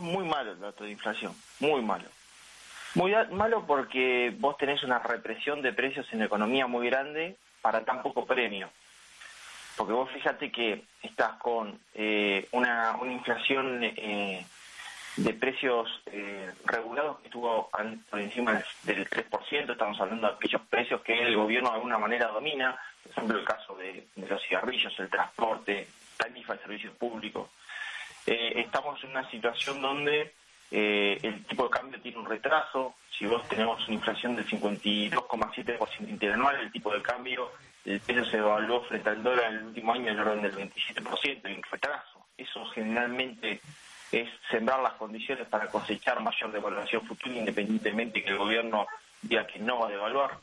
muy malo el dato de inflación, muy malo. Muy malo porque vos tenés una represión de precios en la economía muy grande para tan poco premio. Porque vos fíjate que estás con eh, una, una, inflación eh, de precios eh, regulados que estuvo por encima del 3%, estamos hablando de aquellos precios que el gobierno de alguna manera domina, por ejemplo el caso de, de los cigarrillos, el transporte, tarifa de servicios públicos. Estamos en una situación donde el tipo de cambio tiene un retraso, si vos tenemos una inflación del 52,7% interanual, el tipo de cambio el peso se evaluó frente al dólar en el último año en el orden del 27%, y un retraso. Eso generalmente es sembrar las condiciones para cosechar mayor devaluación futura, independientemente que el gobierno diga que no va a devaluar.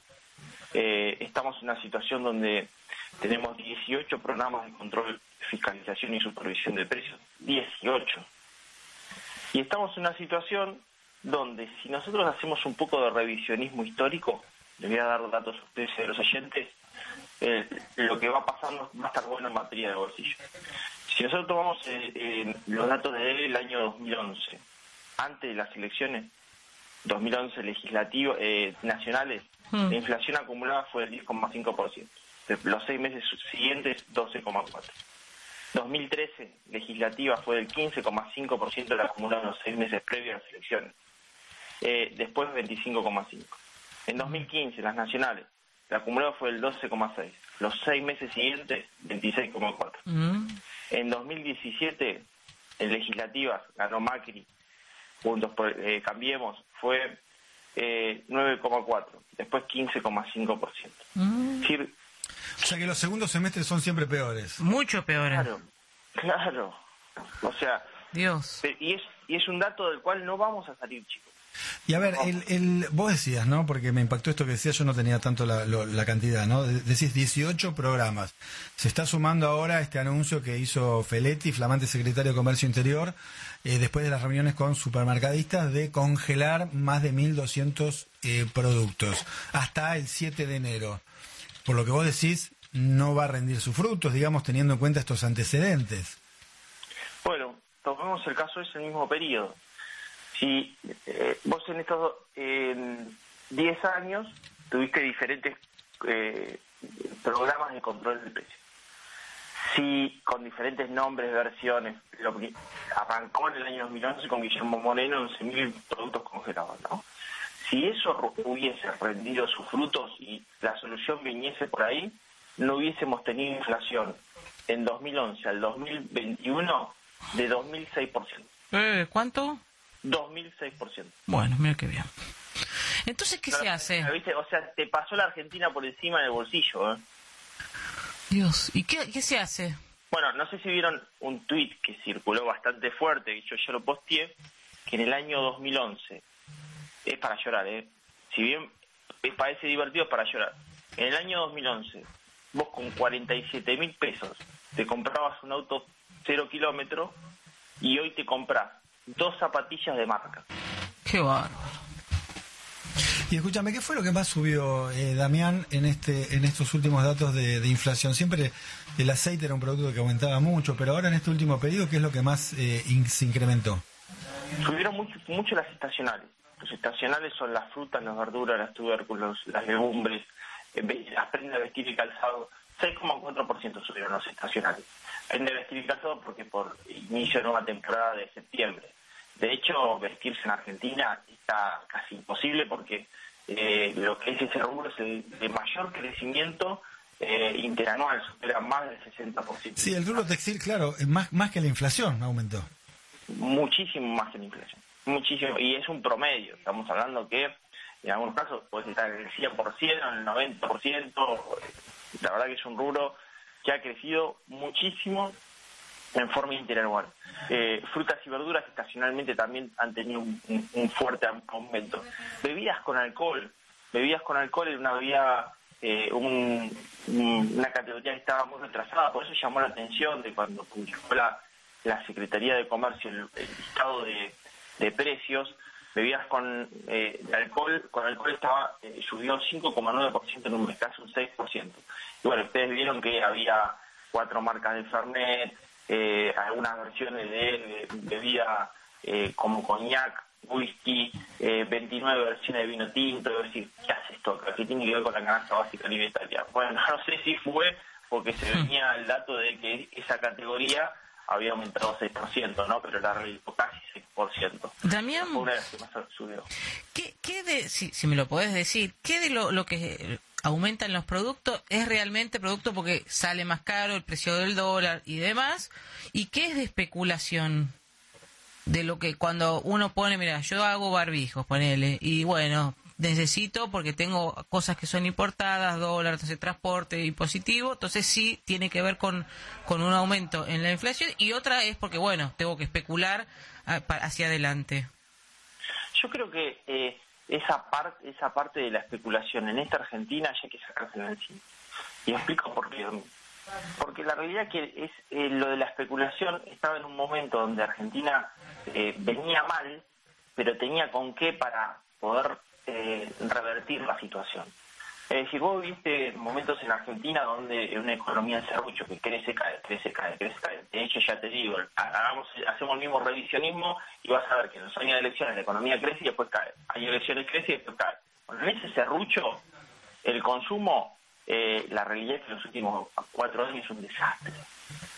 Eh, estamos en una situación donde tenemos 18 programas de control, fiscalización y supervisión de precios. 18. Y estamos en una situación donde si nosotros hacemos un poco de revisionismo histórico, les voy a dar datos a ustedes y a los oyentes, eh, lo que va pasando va a estar bueno en materia de bolsillo. Si nosotros tomamos eh, los datos del año 2011, antes de las elecciones 2011 legislativos eh, nacionales, hmm. la inflación acumulada fue del 10,5%. Los seis meses siguientes, 12,4%. 2013, legislativa, fue del 15,5% de la acumulada en los seis meses previos a las elecciones. después, 25,5%. En 2015, las nacionales, el acumulado fue el 12,6. Los seis meses siguientes, 26,4. Mm. En 2017, en legislativas, ganó Macri, juntos por, eh, Cambiemos, fue eh, 9,4. Después 15,5%. Mm. O sea que los segundos semestres son siempre peores. Mucho peores. Claro, claro. O sea, Dios. Y es, y es un dato del cual no vamos a salir, chicos. Y a ver, el, el, vos decías, ¿no? Porque me impactó esto que decías, yo no tenía tanto la, la cantidad, ¿no? Decís 18 programas. Se está sumando ahora este anuncio que hizo Feletti, flamante secretario de Comercio Interior, eh, después de las reuniones con supermercadistas, de congelar más de 1.200 eh, productos hasta el 7 de enero. Por lo que vos decís, no va a rendir sus frutos, digamos, teniendo en cuenta estos antecedentes. Bueno, tomemos el caso de ese mismo periodo si eh, vos en estos 10 años tuviste diferentes eh, programas de control del precio, si con diferentes nombres, versiones, lo que arrancó en el año 2011 con Guillermo Moreno 11.000 productos congelados, ¿no? Si eso hubiese rendido sus frutos y la solución viniese por ahí, no hubiésemos tenido inflación en 2011 al 2021 de 2.006%. Eh, ¿Cuánto? 2006%. Bueno, mira qué bien. Entonces, ¿qué se hace? O sea, te pasó la Argentina por encima del bolsillo. ¿eh? Dios, ¿y qué, qué se hace? Bueno, no sé si vieron un tuit que circuló bastante fuerte, y yo ya lo posteé, que en el año 2011, es para llorar, ¿eh? Si bien parece divertido, es para llorar. En el año 2011, vos con 47 mil pesos te comprabas un auto cero kilómetro y hoy te compras dos zapatillas de marca. Qué bárbaro. Y escúchame, ¿qué fue lo que más subió eh, Damián en este en estos últimos datos de, inflación? Siempre el aceite era un producto que aumentaba mucho, pero ahora en este último periodo, ¿qué es lo que más eh, se incrementó? Subieron mucho, mucho las estacionales. Los estacionales son las frutas, las verduras, las tubérculos, las legumbres, las prendas de vestir y calzado. 6,4% subieron los estacionales. Prendas de vestir y calzado porque por inicio de nueva temporada de septiembre. De hecho, vestirse en Argentina está casi imposible porque eh, lo que es ese rubro es el de mayor crecimiento eh, interanual, supera más del 60%. Sí, el rubro textil, claro, más, más que la inflación aumentó. Muchísimo más que la inflación, muchísimo, y es un promedio, estamos hablando que en algunos casos puede estar en el 100%, en el 90%, la verdad que es un rubro que ha crecido muchísimo en forma interanual. Eh, frutas y verduras estacionalmente también han tenido un, fuerte aumento. Bebidas con alcohol. Bebidas con alcohol era una bebida, eh, una categoría que estaba muy retrasada, por eso llamó la atención de cuando publicó la, la Secretaría de Comercio el, listado de, precios. Bebidas con eh, alcohol, con alcohol estaba subió 5,9% en un mes, casi un 6%. Y bueno, ustedes vieron que había cuatro marcas de Fernet, eh, algunas versiones de, bebida eh, como coñac, whisky, eh, 29 versiones de vino tinto, y decir, ¿qué hace esto? ¿Qué tiene que ver con la canasta básica alimentaria? Bueno, no sé si fue porque se venía el dato de que esa categoría había aumentado 6%, ¿no? Pero la realidad casi 6%. Damián, Fue una de las que más subió. ¿qué, qué de, si, si me lo podés decir, qué de lo, lo que aumenta en los productos es realmente producto porque sale más caro el precio del dólar y demás? ¿Y qué es de especulación? De lo que cuando uno pone, mira, yo hago barbijos, ponele, y bueno, necesito porque tengo cosas que son importadas, dólares, de transporte impositivo, entonces sí tiene que ver con, con un aumento en la inflación y otra es porque, bueno, tengo que especular hacia adelante. Yo creo que eh, esa parte esa parte de la especulación en esta Argentina ya hay que sacársela encima. Y explico por qué. Porque la realidad es que es eh, lo de la especulación estaba en un momento donde Argentina eh, venía mal, pero tenía con qué para poder eh, revertir la situación. Es decir, vos viste momentos en Argentina donde una economía en serrucho que crece, cae, crece, cae, crece, cae. De hecho, ya te digo, hagamos, hacemos el mismo revisionismo y vas a ver que en los años de elecciones la economía crece y después cae. Hay elecciones crece y después cae. Bueno, en ese serrucho, el consumo, eh, la realidad es que los últimos cuatro años es un desastre.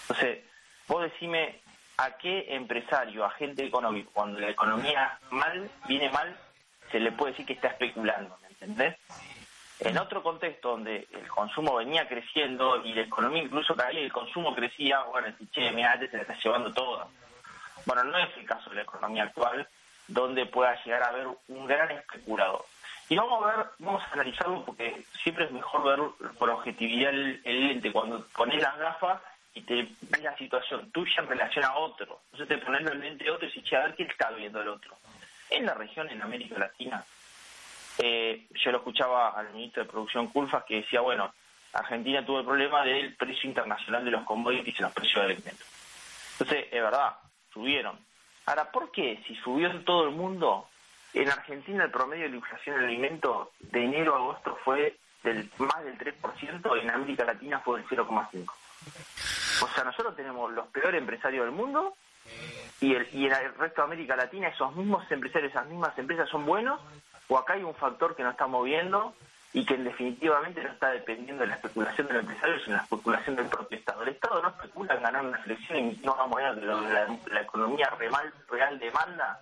Entonces, vos decime a qué empresario, agente económico, cuando la economía mal, viene mal, se le puede decir que está especulando, ¿me entendés? En otro contexto donde el consumo venía creciendo y la economía incluso caía y el consumo crecía, bueno, decís, che, mira, este se la está llevando toda. Bueno, no es el caso de la economía actual, donde pueda llegar a haber un gran especulador. Y vamos a ver, vamos a analizarlo porque siempre es mejor ver por objetividad el, el lente. Cuando pones las gafas y te ves la situación tuya en relación a otro. Entonces te pones el lente de otro y dices, che, a ver qué está viendo el otro. En la región, en América Latina, eh, yo lo escuchaba al ministro de Producción Culfas que decía, bueno, Argentina tuvo el problema del precio internacional de los commodities y los precios de alimentos. Entonces, es verdad, subieron. Ahora, ¿por qué? Si subió en todo el mundo, en Argentina el promedio de la inflación en alimentos de enero a agosto fue del más del 3% y en América Latina fue del 0,5%. O sea, nosotros tenemos los peores empresarios del mundo y, el, y en el resto de América Latina esos mismos empresarios, esas mismas empresas son buenos o acá hay un factor que no está moviendo y que definitivamente no está dependiendo de la especulación del empresario, sino de la especulación del propio Estado. El Estado no especula en ganar una elección y no vamos a ver que lo- la, economía real, real demanda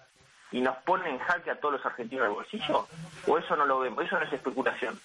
y nos pone en jaque a todos los argentinos del bolsillo, o eso no lo vemos, eso no es especulación.